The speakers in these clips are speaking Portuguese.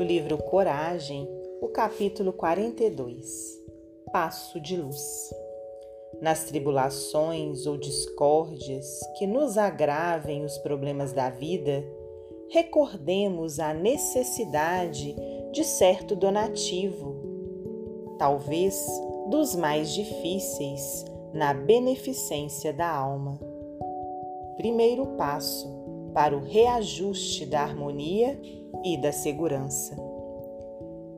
do livro Coragem, o capítulo 42 Passo de Luz. Nas tribulações ou discórdias que nos agravem os problemas da vida, recordemos a necessidade de certo donativo, talvez dos mais difíceis na beneficência da alma. Primeiro passo para o reajuste da harmonia e da segurança.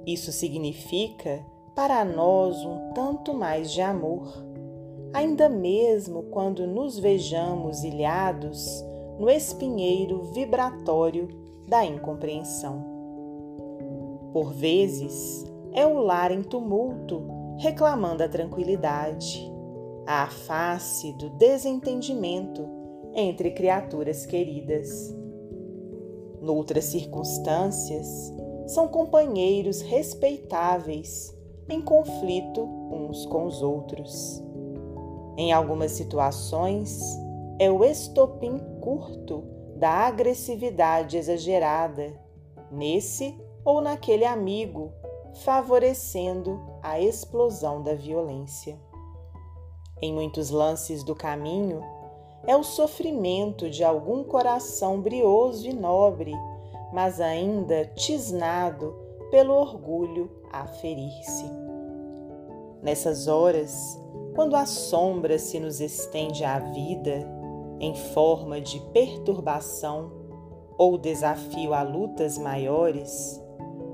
Isso significa para nós um tanto mais de amor, ainda mesmo quando nos vejamos ilhados no espinheiro vibratório da incompreensão. Por vezes, é o lar em tumulto reclamando a tranquilidade, a face do desentendimento entre criaturas queridas. Noutras circunstâncias, são companheiros respeitáveis em conflito uns com os outros. Em algumas situações, é o estopim curto da agressividade exagerada, nesse ou naquele amigo, favorecendo a explosão da violência. Em muitos lances do caminho, é o sofrimento de algum coração brioso e nobre, mas ainda tisnado pelo orgulho a ferir-se. Nessas horas, quando a sombra se nos estende à vida em forma de perturbação ou desafio a lutas maiores,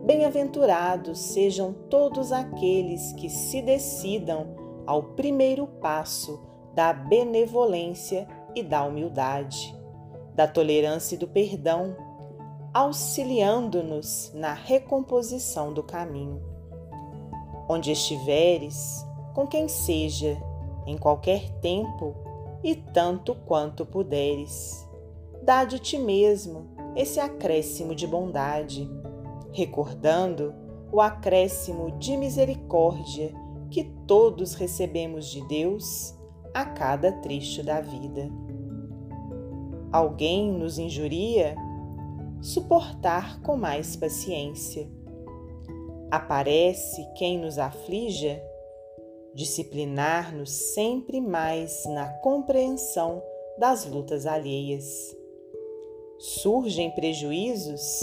bem-aventurados sejam todos aqueles que se decidam ao primeiro passo da benevolência e da humildade, da tolerância e do perdão, auxiliando-nos na recomposição do caminho. Onde estiveres, com quem seja, em qualquer tempo e tanto quanto puderes, dá de ti mesmo esse acréscimo de bondade, recordando o acréscimo de misericórdia que todos recebemos de Deus a cada trecho da vida. Alguém nos injuria? Suportar com mais paciência. Aparece quem nos aflige? Disciplinar-nos sempre mais na compreensão das lutas alheias. Surgem prejuízos?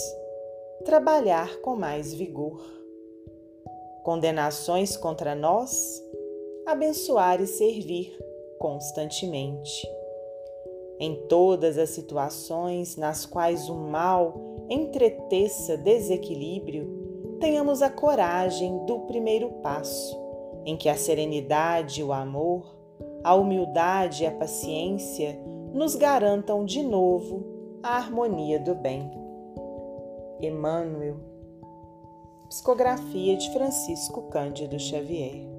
Trabalhar com mais vigor. Condenações contra nós? Abençoar e servir constantemente. Em todas as situações nas quais o mal entreteça desequilíbrio, tenhamos a coragem do primeiro passo, em que a serenidade e o amor, a humildade e a paciência nos garantam de novo a harmonia do bem. Emmanuel, psicografia de Francisco Cândido Xavier.